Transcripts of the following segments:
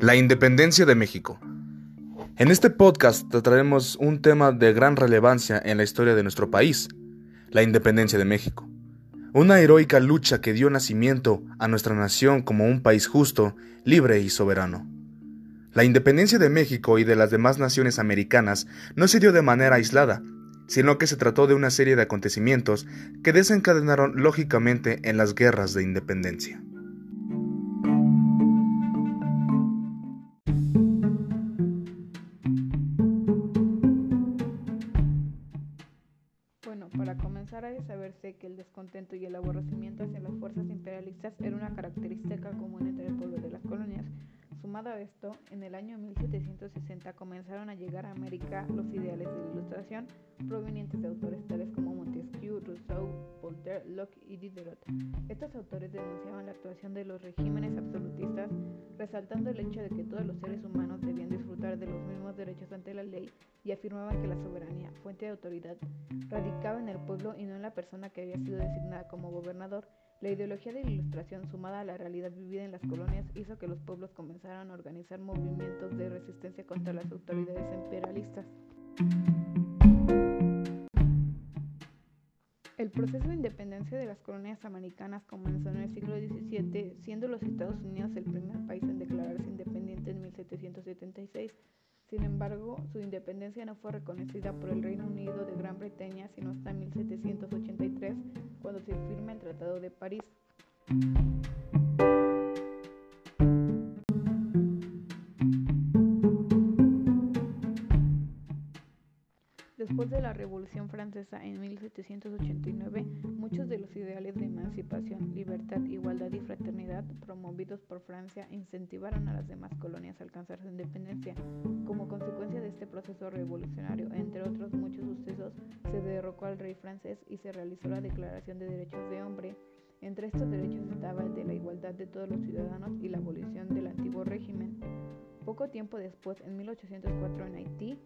La independencia de México. En este podcast trataremos un tema de gran relevancia en la historia de nuestro país, la independencia de México. Una heroica lucha que dio nacimiento a nuestra nación como un país justo, libre y soberano. La independencia de México y de las demás naciones americanas no se dio de manera aislada, sino que se trató de una serie de acontecimientos que desencadenaron lógicamente en las guerras de independencia. Bueno, para comenzar ha de saberse que el descontento y el aborrecimiento hacia las fuerzas imperialistas era una característica común entre el pueblo de las colonias, Sumado a esto, en el año 1760 comenzaron a llegar a América los ideales de la Ilustración provenientes de autores tales como Montesquieu, Rousseau, Voltaire, Locke y Diderot. Estos autores denunciaban la actuación de los regímenes absolutistas, resaltando el hecho de que todos los seres humanos debían disfrutar de los mismos derechos ante la ley y afirmaban que la soberanía, fuente de autoridad, radicaba en el pueblo y no en la persona que había sido designada como gobernador la ideología de la Ilustración, sumada a la realidad vivida en las colonias, hizo que los pueblos comenzaran a organizar movimientos de resistencia contra las autoridades imperialistas. El proceso de independencia de las colonias americanas comenzó en el siglo XVII, siendo los Estados Unidos el primer país en declararse independiente en 1776. Sin embargo, su independencia no fue reconocida por el Reino Unido de Gran Bretaña sino hasta 1783, cuando se firma el Tratado de París. Después de la Revolución Francesa en 1789, muchos de los ideales de emancipación, libertad, igualdad y fraternidad promovidos por Francia incentivaron a las demás colonias a alcanzar su independencia. Como consecuencia de este proceso revolucionario, entre otros muchos sucesos, se derrocó al rey francés y se realizó la Declaración de Derechos de Hombre. Entre estos derechos estaba el de la igualdad de todos los ciudadanos y la abolición del antiguo régimen. Poco tiempo después, en 1804 en Haití,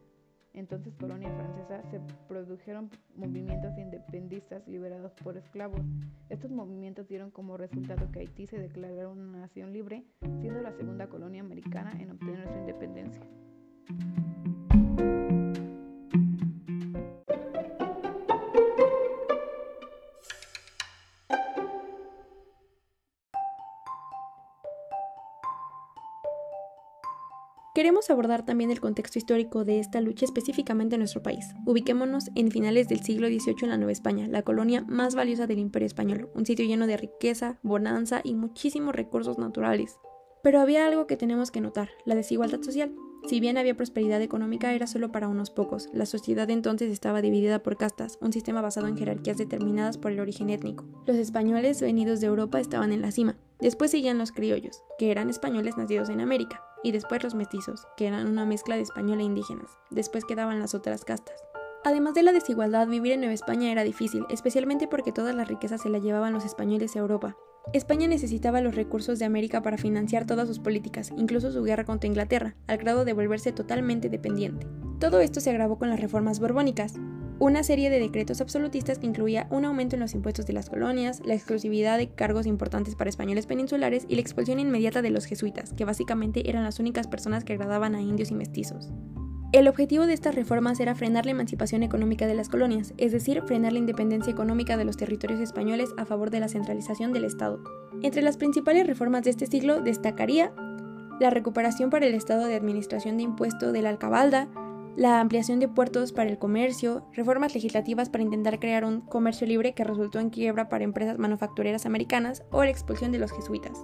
entonces colonia francesa, se produjeron movimientos independistas liberados por esclavos. Estos movimientos dieron como resultado que Haití se declarara una nación libre, siendo la segunda colonia americana en obtener su independencia. Queremos abordar también el contexto histórico de esta lucha específicamente en nuestro país. Ubiquémonos en finales del siglo XVIII en la Nueva España, la colonia más valiosa del Imperio Español, un sitio lleno de riqueza, bonanza y muchísimos recursos naturales. Pero había algo que tenemos que notar, la desigualdad social. Si bien había prosperidad económica, era solo para unos pocos. La sociedad entonces estaba dividida por castas, un sistema basado en jerarquías determinadas por el origen étnico. Los españoles venidos de Europa estaban en la cima. Después seguían los criollos, que eran españoles nacidos en América y después los mestizos, que eran una mezcla de español e indígenas. Después quedaban las otras castas. Además de la desigualdad, vivir en Nueva España era difícil, especialmente porque todas las riquezas se las llevaban los españoles a Europa. España necesitaba los recursos de América para financiar todas sus políticas, incluso su guerra contra Inglaterra, al grado de volverse totalmente dependiente. Todo esto se agravó con las reformas borbónicas, una serie de decretos absolutistas que incluía un aumento en los impuestos de las colonias, la exclusividad de cargos importantes para españoles peninsulares y la expulsión inmediata de los jesuitas, que básicamente eran las únicas personas que agradaban a indios y mestizos. El objetivo de estas reformas era frenar la emancipación económica de las colonias, es decir, frenar la independencia económica de los territorios españoles a favor de la centralización del Estado. Entre las principales reformas de este siglo destacaría la recuperación para el Estado de Administración de Impuesto de la Alcabalda, la ampliación de puertos para el comercio, reformas legislativas para intentar crear un comercio libre que resultó en quiebra para empresas manufactureras americanas o la expulsión de los jesuitas.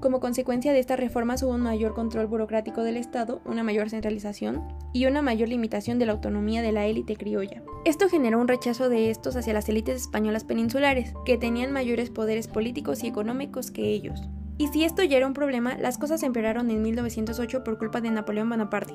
Como consecuencia de estas reformas hubo un mayor control burocrático del Estado, una mayor centralización y una mayor limitación de la autonomía de la élite criolla. Esto generó un rechazo de estos hacia las élites españolas peninsulares, que tenían mayores poderes políticos y económicos que ellos. Y si esto ya era un problema, las cosas empeoraron en 1908 por culpa de Napoleón Bonaparte,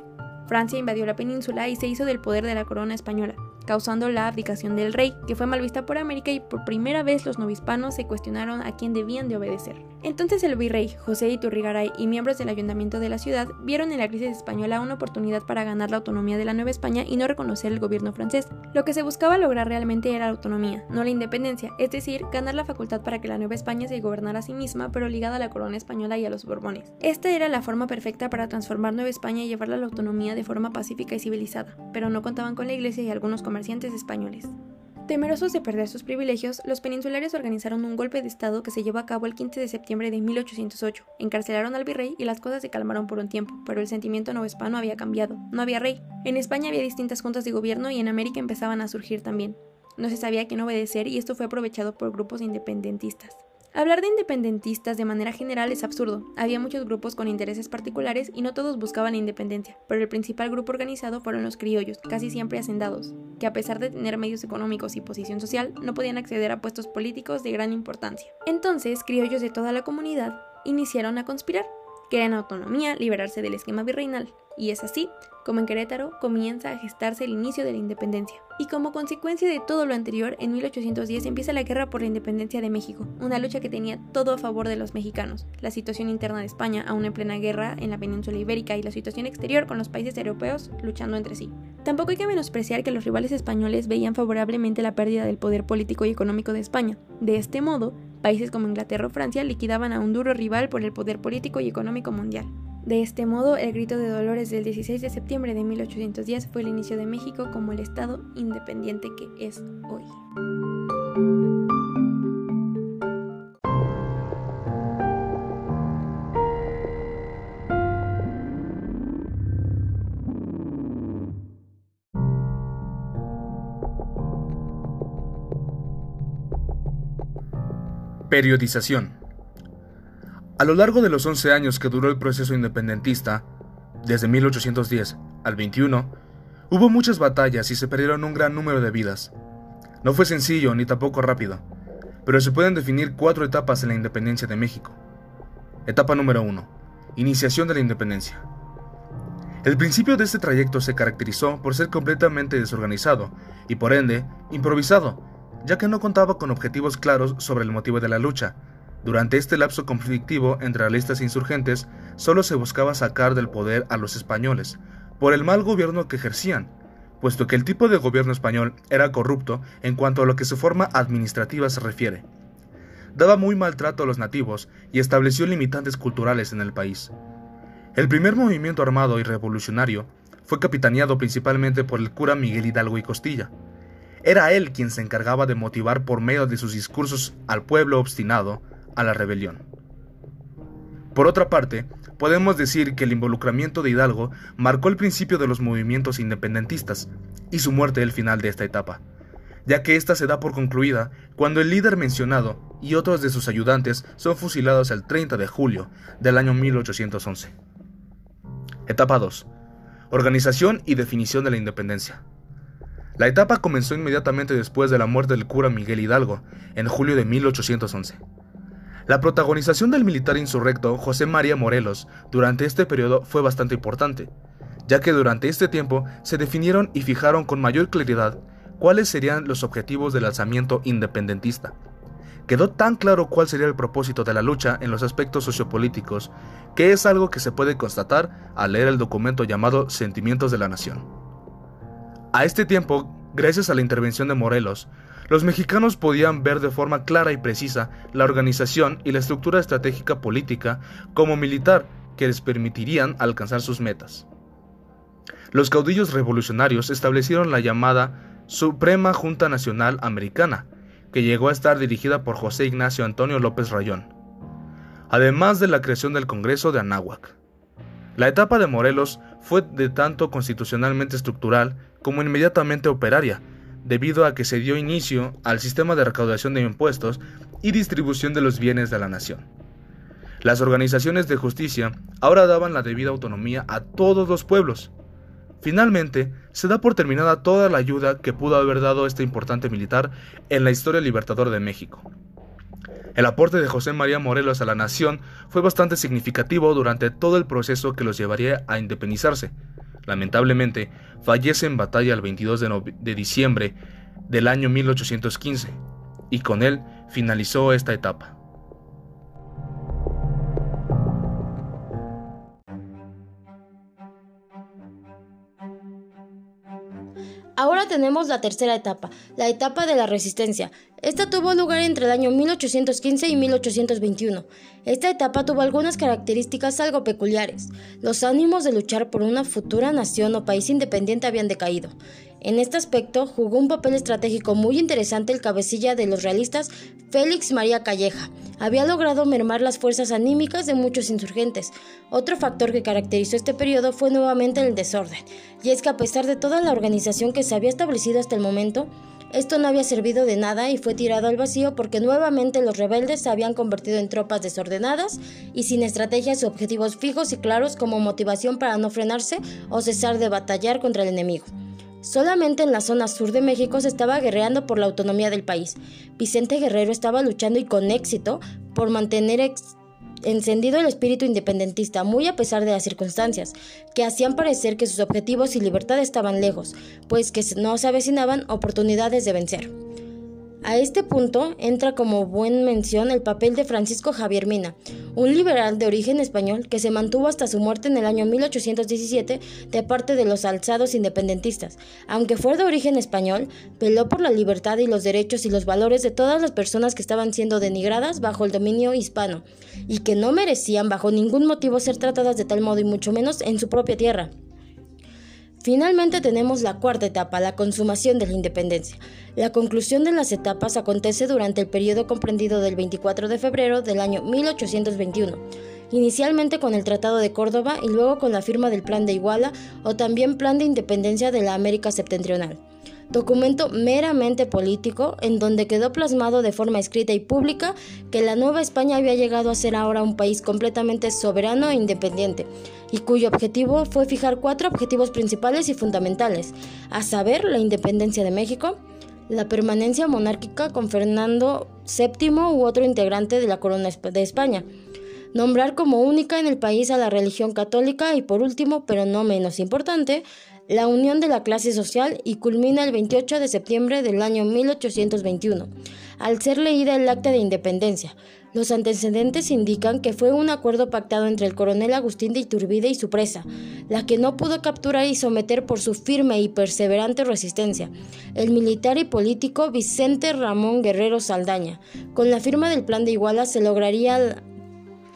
Francia invadió la península y se hizo del poder de la corona española. causando la abdicación del rey, que fue mal vista por América y por primera vez los novohispanos se cuestionaron a quién debían de obedecer. Entonces el virrey José Iturrigaray y miembros del ayuntamiento de la ciudad vieron en la crisis española una oportunidad para ganar la autonomía de la Nueva España y no reconocer el gobierno francés. Lo que se buscaba lograr realmente era la autonomía, no la independencia, es decir, ganar la facultad para que la Nueva España se gobernara a sí misma, pero ligada a la corona española y a los Borbones. Esta era la forma perfecta para transformar Nueva España y llevarla a la autonomía de forma pacífica y civilizada, pero no contaban con la iglesia y algunos comerciantes españoles. Temerosos de perder sus privilegios, los peninsulares organizaron un golpe de Estado que se llevó a cabo el 15 de septiembre de 1808. Encarcelaron al virrey y las cosas se calmaron por un tiempo, pero el sentimiento novohispano había cambiado. No había rey. En España había distintas juntas de gobierno y en América empezaban a surgir también. No se sabía a quién obedecer y esto fue aprovechado por grupos independentistas. Hablar de independentistas de manera general es absurdo. Había muchos grupos con intereses particulares y no todos buscaban la independencia, pero el principal grupo organizado fueron los criollos, casi siempre hacendados, que a pesar de tener medios económicos y posición social, no podían acceder a puestos políticos de gran importancia. Entonces, criollos de toda la comunidad iniciaron a conspirar. Querían autonomía, liberarse del esquema virreinal, y es así como en Querétaro comienza a gestarse el inicio de la independencia. Y como consecuencia de todo lo anterior, en 1810 empieza la guerra por la independencia de México, una lucha que tenía todo a favor de los mexicanos, la situación interna de España aún en plena guerra en la península ibérica y la situación exterior con los países europeos luchando entre sí. Tampoco hay que menospreciar que los rivales españoles veían favorablemente la pérdida del poder político y económico de España. De este modo, países como Inglaterra o Francia liquidaban a un duro rival por el poder político y económico mundial. De este modo, el grito de Dolores del 16 de septiembre de 1810 fue el inicio de México como el Estado independiente que es hoy. Periodización a lo largo de los 11 años que duró el proceso independentista, desde 1810 al 21, hubo muchas batallas y se perdieron un gran número de vidas. No fue sencillo ni tampoco rápido, pero se pueden definir cuatro etapas en la independencia de México. Etapa número 1. Iniciación de la independencia. El principio de este trayecto se caracterizó por ser completamente desorganizado y por ende improvisado, ya que no contaba con objetivos claros sobre el motivo de la lucha, durante este lapso conflictivo entre realistas e insurgentes, solo se buscaba sacar del poder a los españoles, por el mal gobierno que ejercían, puesto que el tipo de gobierno español era corrupto en cuanto a lo que su forma administrativa se refiere. Daba muy mal trato a los nativos y estableció limitantes culturales en el país. El primer movimiento armado y revolucionario fue capitaneado principalmente por el cura Miguel Hidalgo y Costilla. Era él quien se encargaba de motivar por medio de sus discursos al pueblo obstinado a la rebelión. Por otra parte, podemos decir que el involucramiento de Hidalgo marcó el principio de los movimientos independentistas y su muerte el final de esta etapa, ya que ésta se da por concluida cuando el líder mencionado y otros de sus ayudantes son fusilados el 30 de julio del año 1811. Etapa 2. Organización y definición de la independencia. La etapa comenzó inmediatamente después de la muerte del cura Miguel Hidalgo, en julio de 1811. La protagonización del militar insurrecto José María Morelos durante este periodo fue bastante importante, ya que durante este tiempo se definieron y fijaron con mayor claridad cuáles serían los objetivos del alzamiento independentista. Quedó tan claro cuál sería el propósito de la lucha en los aspectos sociopolíticos, que es algo que se puede constatar al leer el documento llamado Sentimientos de la Nación. A este tiempo, gracias a la intervención de Morelos, los mexicanos podían ver de forma clara y precisa la organización y la estructura estratégica política como militar que les permitirían alcanzar sus metas. Los caudillos revolucionarios establecieron la llamada Suprema Junta Nacional Americana, que llegó a estar dirigida por José Ignacio Antonio López Rayón, además de la creación del Congreso de Anáhuac. La etapa de Morelos fue de tanto constitucionalmente estructural como inmediatamente operaria, debido a que se dio inicio al sistema de recaudación de impuestos y distribución de los bienes de la nación. Las organizaciones de justicia ahora daban la debida autonomía a todos los pueblos. Finalmente, se da por terminada toda la ayuda que pudo haber dado este importante militar en la historia libertadora de México. El aporte de José María Morelos a la nación fue bastante significativo durante todo el proceso que los llevaría a independizarse, Lamentablemente, fallece en batalla el 22 de, de diciembre del año 1815, y con él finalizó esta etapa. Ahora tenemos la tercera etapa, la etapa de la resistencia. Esta tuvo lugar entre el año 1815 y 1821. Esta etapa tuvo algunas características algo peculiares. Los ánimos de luchar por una futura nación o país independiente habían decaído. En este aspecto jugó un papel estratégico muy interesante el cabecilla de los realistas Félix María Calleja. Había logrado mermar las fuerzas anímicas de muchos insurgentes. Otro factor que caracterizó este periodo fue nuevamente el desorden, y es que a pesar de toda la organización que se había establecido hasta el momento, esto no había servido de nada y fue tirado al vacío porque nuevamente los rebeldes se habían convertido en tropas desordenadas y sin estrategias y objetivos fijos y claros como motivación para no frenarse o cesar de batallar contra el enemigo. Solamente en la zona sur de México se estaba guerreando por la autonomía del país. Vicente Guerrero estaba luchando y con éxito por mantener encendido el espíritu independentista, muy a pesar de las circunstancias, que hacían parecer que sus objetivos y libertad estaban lejos, pues que no se avecinaban oportunidades de vencer. A este punto entra como buen mención el papel de Francisco Javier Mina, un liberal de origen español que se mantuvo hasta su muerte en el año 1817 de parte de los alzados independentistas. Aunque fue de origen español, peló por la libertad y los derechos y los valores de todas las personas que estaban siendo denigradas bajo el dominio hispano y que no merecían bajo ningún motivo ser tratadas de tal modo y mucho menos en su propia tierra. Finalmente tenemos la cuarta etapa, la consumación de la independencia. La conclusión de las etapas acontece durante el periodo comprendido del 24 de febrero del año 1821, inicialmente con el Tratado de Córdoba y luego con la firma del Plan de Iguala o también Plan de Independencia de la América Septentrional documento meramente político en donde quedó plasmado de forma escrita y pública que la Nueva España había llegado a ser ahora un país completamente soberano e independiente, y cuyo objetivo fue fijar cuatro objetivos principales y fundamentales, a saber, la independencia de México, la permanencia monárquica con Fernando VII u otro integrante de la corona de España, nombrar como única en el país a la religión católica y por último, pero no menos importante, la unión de la clase social y culmina el 28 de septiembre del año 1821, al ser leída el Acta de Independencia. Los antecedentes indican que fue un acuerdo pactado entre el coronel Agustín de Iturbide y su presa, la que no pudo capturar y someter por su firme y perseverante resistencia, el militar y político Vicente Ramón Guerrero Saldaña. Con la firma del Plan de Iguala se lograría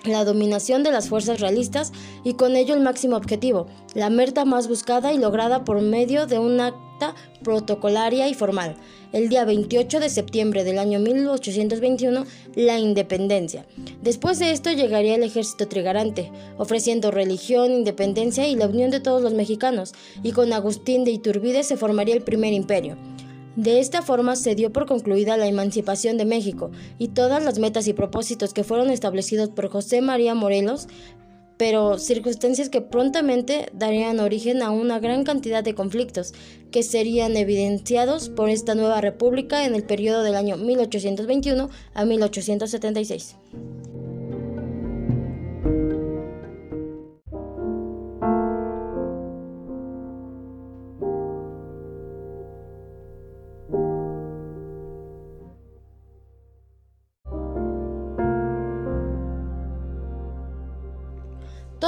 la dominación de las fuerzas realistas y con ello el máximo objetivo, la meta más buscada y lograda por medio de un acta protocolaria y formal. El día 28 de septiembre del año 1821, la independencia. Después de esto llegaría el ejército trigarante, ofreciendo religión, independencia y la unión de todos los mexicanos, y con Agustín de Iturbide se formaría el primer imperio. De esta forma se dio por concluida la emancipación de México y todas las metas y propósitos que fueron establecidos por José María Morelos, pero circunstancias que prontamente darían origen a una gran cantidad de conflictos que serían evidenciados por esta nueva república en el periodo del año 1821 a 1876.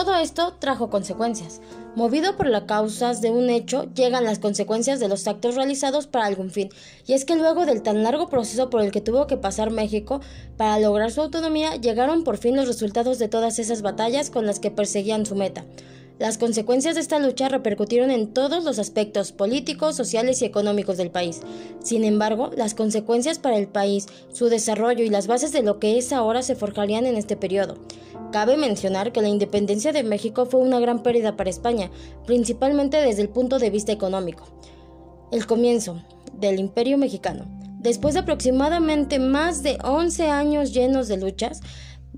Todo esto trajo consecuencias. Movido por las causas de un hecho, llegan las consecuencias de los actos realizados para algún fin. Y es que luego del tan largo proceso por el que tuvo que pasar México para lograr su autonomía, llegaron por fin los resultados de todas esas batallas con las que perseguían su meta. Las consecuencias de esta lucha repercutieron en todos los aspectos políticos, sociales y económicos del país. Sin embargo, las consecuencias para el país, su desarrollo y las bases de lo que es ahora se forjarían en este periodo. Cabe mencionar que la independencia de México fue una gran pérdida para España, principalmente desde el punto de vista económico. El comienzo del Imperio mexicano. Después de aproximadamente más de 11 años llenos de luchas,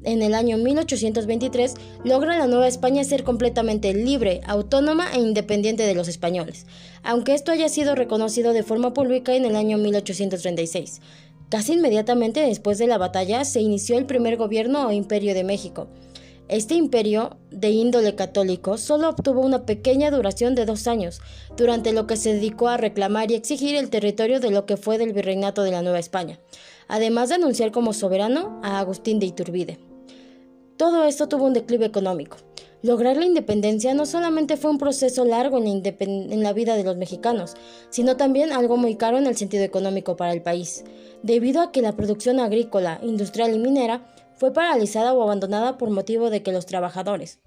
en el año 1823 logra la Nueva España ser completamente libre, autónoma e independiente de los españoles, aunque esto haya sido reconocido de forma pública en el año 1836. Casi inmediatamente después de la batalla se inició el primer gobierno o imperio de México. Este imperio, de índole católico, solo obtuvo una pequeña duración de dos años, durante lo que se dedicó a reclamar y exigir el territorio de lo que fue del virreinato de la Nueva España, además de anunciar como soberano a Agustín de Iturbide. Todo esto tuvo un declive económico. Lograr la independencia no solamente fue un proceso largo en la, en la, vida de los mexicanos, sino también algo muy caro en el sentido económico para el país, debido a que la producción agrícola, industrial y minera fue paralizada o abandonada por motivo de que los trabajadores,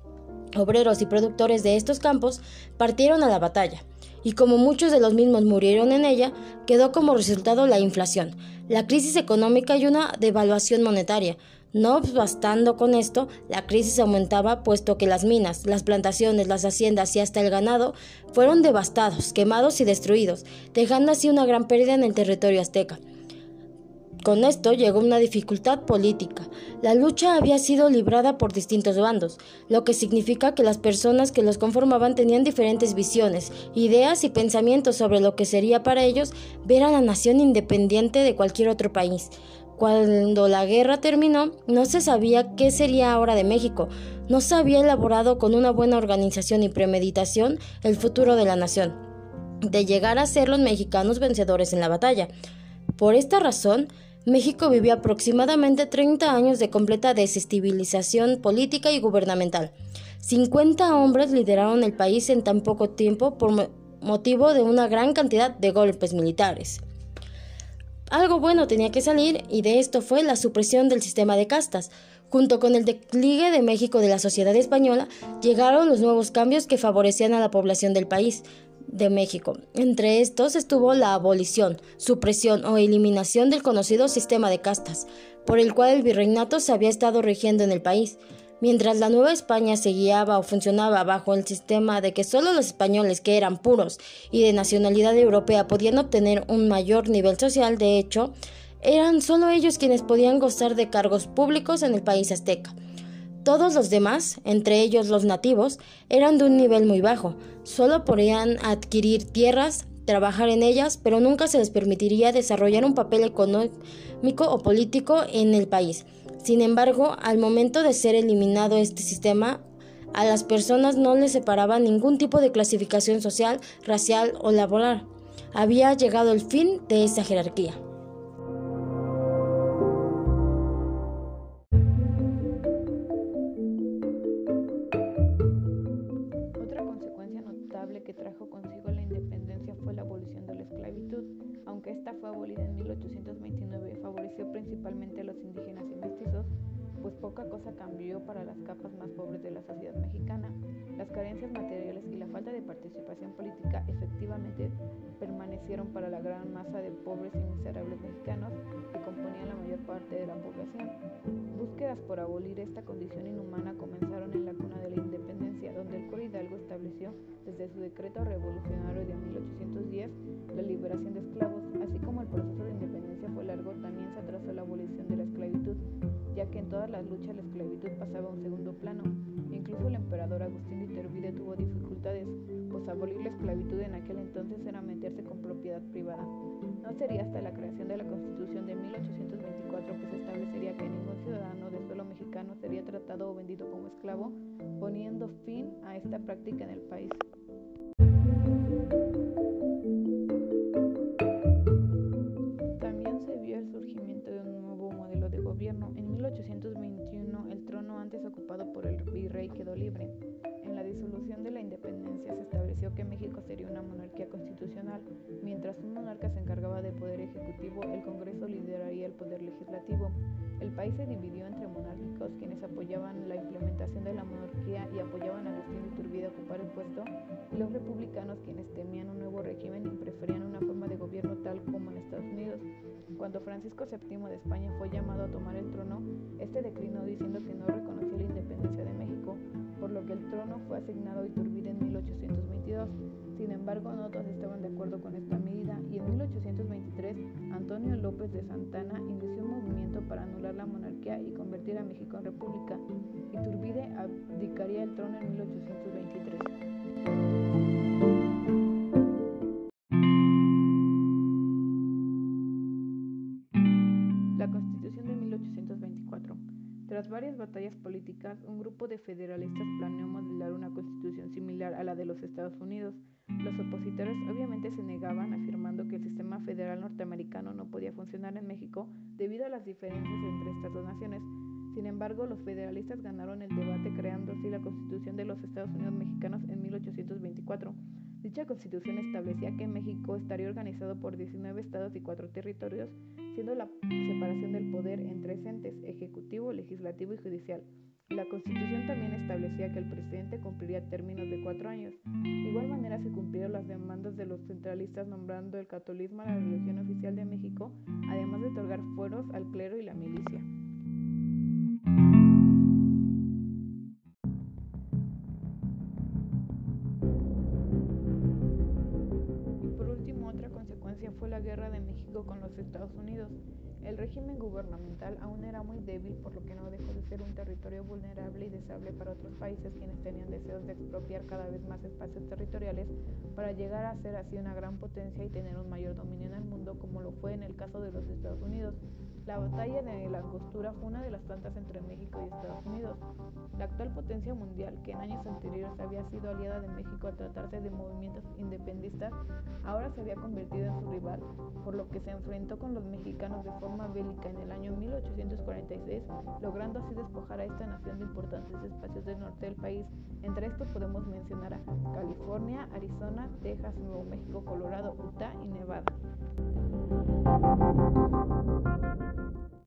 obreros y productores de estos campos partieron a la batalla, y como muchos de los mismos murieron en ella, quedó como resultado la inflación, la crisis económica y una devaluación monetaria. No bastando con esto, la crisis aumentaba puesto que las minas, las plantaciones, las haciendas y hasta el ganado fueron devastados, quemados y destruidos, dejando así una gran pérdida en el territorio azteca. Con esto llegó una dificultad política. La lucha había sido librada por distintos bandos, lo que significa que las personas que los conformaban tenían diferentes visiones, ideas y pensamientos sobre lo que sería para ellos ver a la nación independiente de cualquier otro país. Cuando la guerra terminó, no se sabía qué sería ahora de México. No se había elaborado con una buena organización y premeditación el futuro de la nación, de llegar a ser los mexicanos vencedores en la batalla. Por esta razón, México vivió aproximadamente 30 años de completa desestabilización política y gubernamental. 50 hombres lideraron el país en tan poco tiempo por motivo de una gran cantidad de golpes militares. Algo bueno tenía que salir y de esto fue la supresión del sistema de castas. Junto con el declive de México de la sociedad española, llegaron los nuevos cambios que favorecían a la población del país, de México. Entre estos estuvo la abolición, supresión o eliminación del conocido sistema de castas, por el cual el virreinato se había estado rigiendo en el país. Mientras la Nueva España se guiaba o funcionaba bajo el sistema de que solo los españoles que eran puros y de nacionalidad europea podían obtener un mayor nivel social, de hecho, eran solo ellos quienes podían gozar de cargos públicos en el país azteca. Todos los demás, entre ellos los nativos, eran de un nivel muy bajo, solo podían adquirir tierras, trabajar en ellas, pero nunca se les permitiría desarrollar un papel económico o político en el país. Sin embargo, al momento de ser eliminado este sistema, a las personas no les separaba ningún tipo de clasificación social, racial o laboral. Había llegado el fin de esa jerarquía. Parte de la población. Búsquedas por abolir esta condición inhumana comenzaron en la cuna de la independencia, donde el cura Hidalgo estableció desde su decreto revolucionario de 1810 la liberación de esclavos, así como el proceso de independencia fue largo, también se atrasó la abolición de la esclavitud ya que en todas las luchas la esclavitud pasaba a un segundo plano. Incluso el emperador Agustín de Iturbide tuvo dificultades, pues abolir la esclavitud en aquel entonces era meterse con propiedad privada. No sería hasta la creación de la Constitución de 1824 que se establecería que ningún ciudadano de suelo mexicano sería tratado o vendido como esclavo, poniendo fin a esta práctica en el país. En 1821 el trono antes ocupado por el virrey quedó libre. Estableció que México sería una monarquía constitucional. Mientras un monarca se encargaba del poder ejecutivo, el Congreso lideraría el poder legislativo. El país se dividió entre monárquicos, quienes apoyaban la implementación de la monarquía y apoyaban a Agustín Iturbide a ocupar el puesto, y los republicanos, quienes temían un nuevo régimen y preferían una forma de gobierno tal como en Estados Unidos. Cuando Francisco VII de España fue llamado a tomar el trono, este declinó diciendo que no reconocía la independencia de México, por lo que el trono fue asignado a Iturbide en 1822. Sin embargo, no todos estaban de acuerdo con esta medida y en 1823 Antonio López de Santana inició un movimiento para anular la monarquía y convertir a México en república. Iturbide abdicaría el trono en 1823. Varias batallas políticas, un grupo de federalistas planeó modelar una constitución similar a la de los Estados Unidos. Los opositores obviamente se negaban, afirmando que el sistema federal norteamericano no podía funcionar en México debido a las diferencias entre estas dos naciones. Sin embargo, los federalistas ganaron el debate creando así la Constitución de los Estados Unidos mexicanos en 1824. Dicha constitución establecía que México estaría organizado por 19 estados y 4 territorios, siendo la separación del poder en tres entes, ejecutivo, legislativo y judicial. La constitución también establecía que el presidente cumpliría términos de cuatro años. De igual manera se cumplieron las demandas de los centralistas nombrando el catolicismo a la religión oficial de México, además de otorgar fueros al clero y la milicia. Los Estados Unidos. El régimen gubernamental aún era muy débil, por lo que no dejó de ser un territorio vulnerable y deseable para otros países quienes tenían deseos de expropiar cada vez más espacios territoriales para llegar a ser así una gran potencia y tener un mayor dominio en el mundo, como lo fue en el caso de los Estados Unidos. La batalla de la Angostura fue una de las tantas entre México y Estados Unidos. La actual potencia mundial, que en años anteriores había sido aliada de México al tratarse de movimientos independistas, ahora se había convertido en su rival, por lo que se enfrentó con los mexicanos de forma bélica en el año 1846, logrando así despojar a esta nación de importantes espacios del norte del país. Entre estos podemos mencionar a California, Arizona, Texas, Nuevo México, Colorado, Utah y Nevada. Thank you.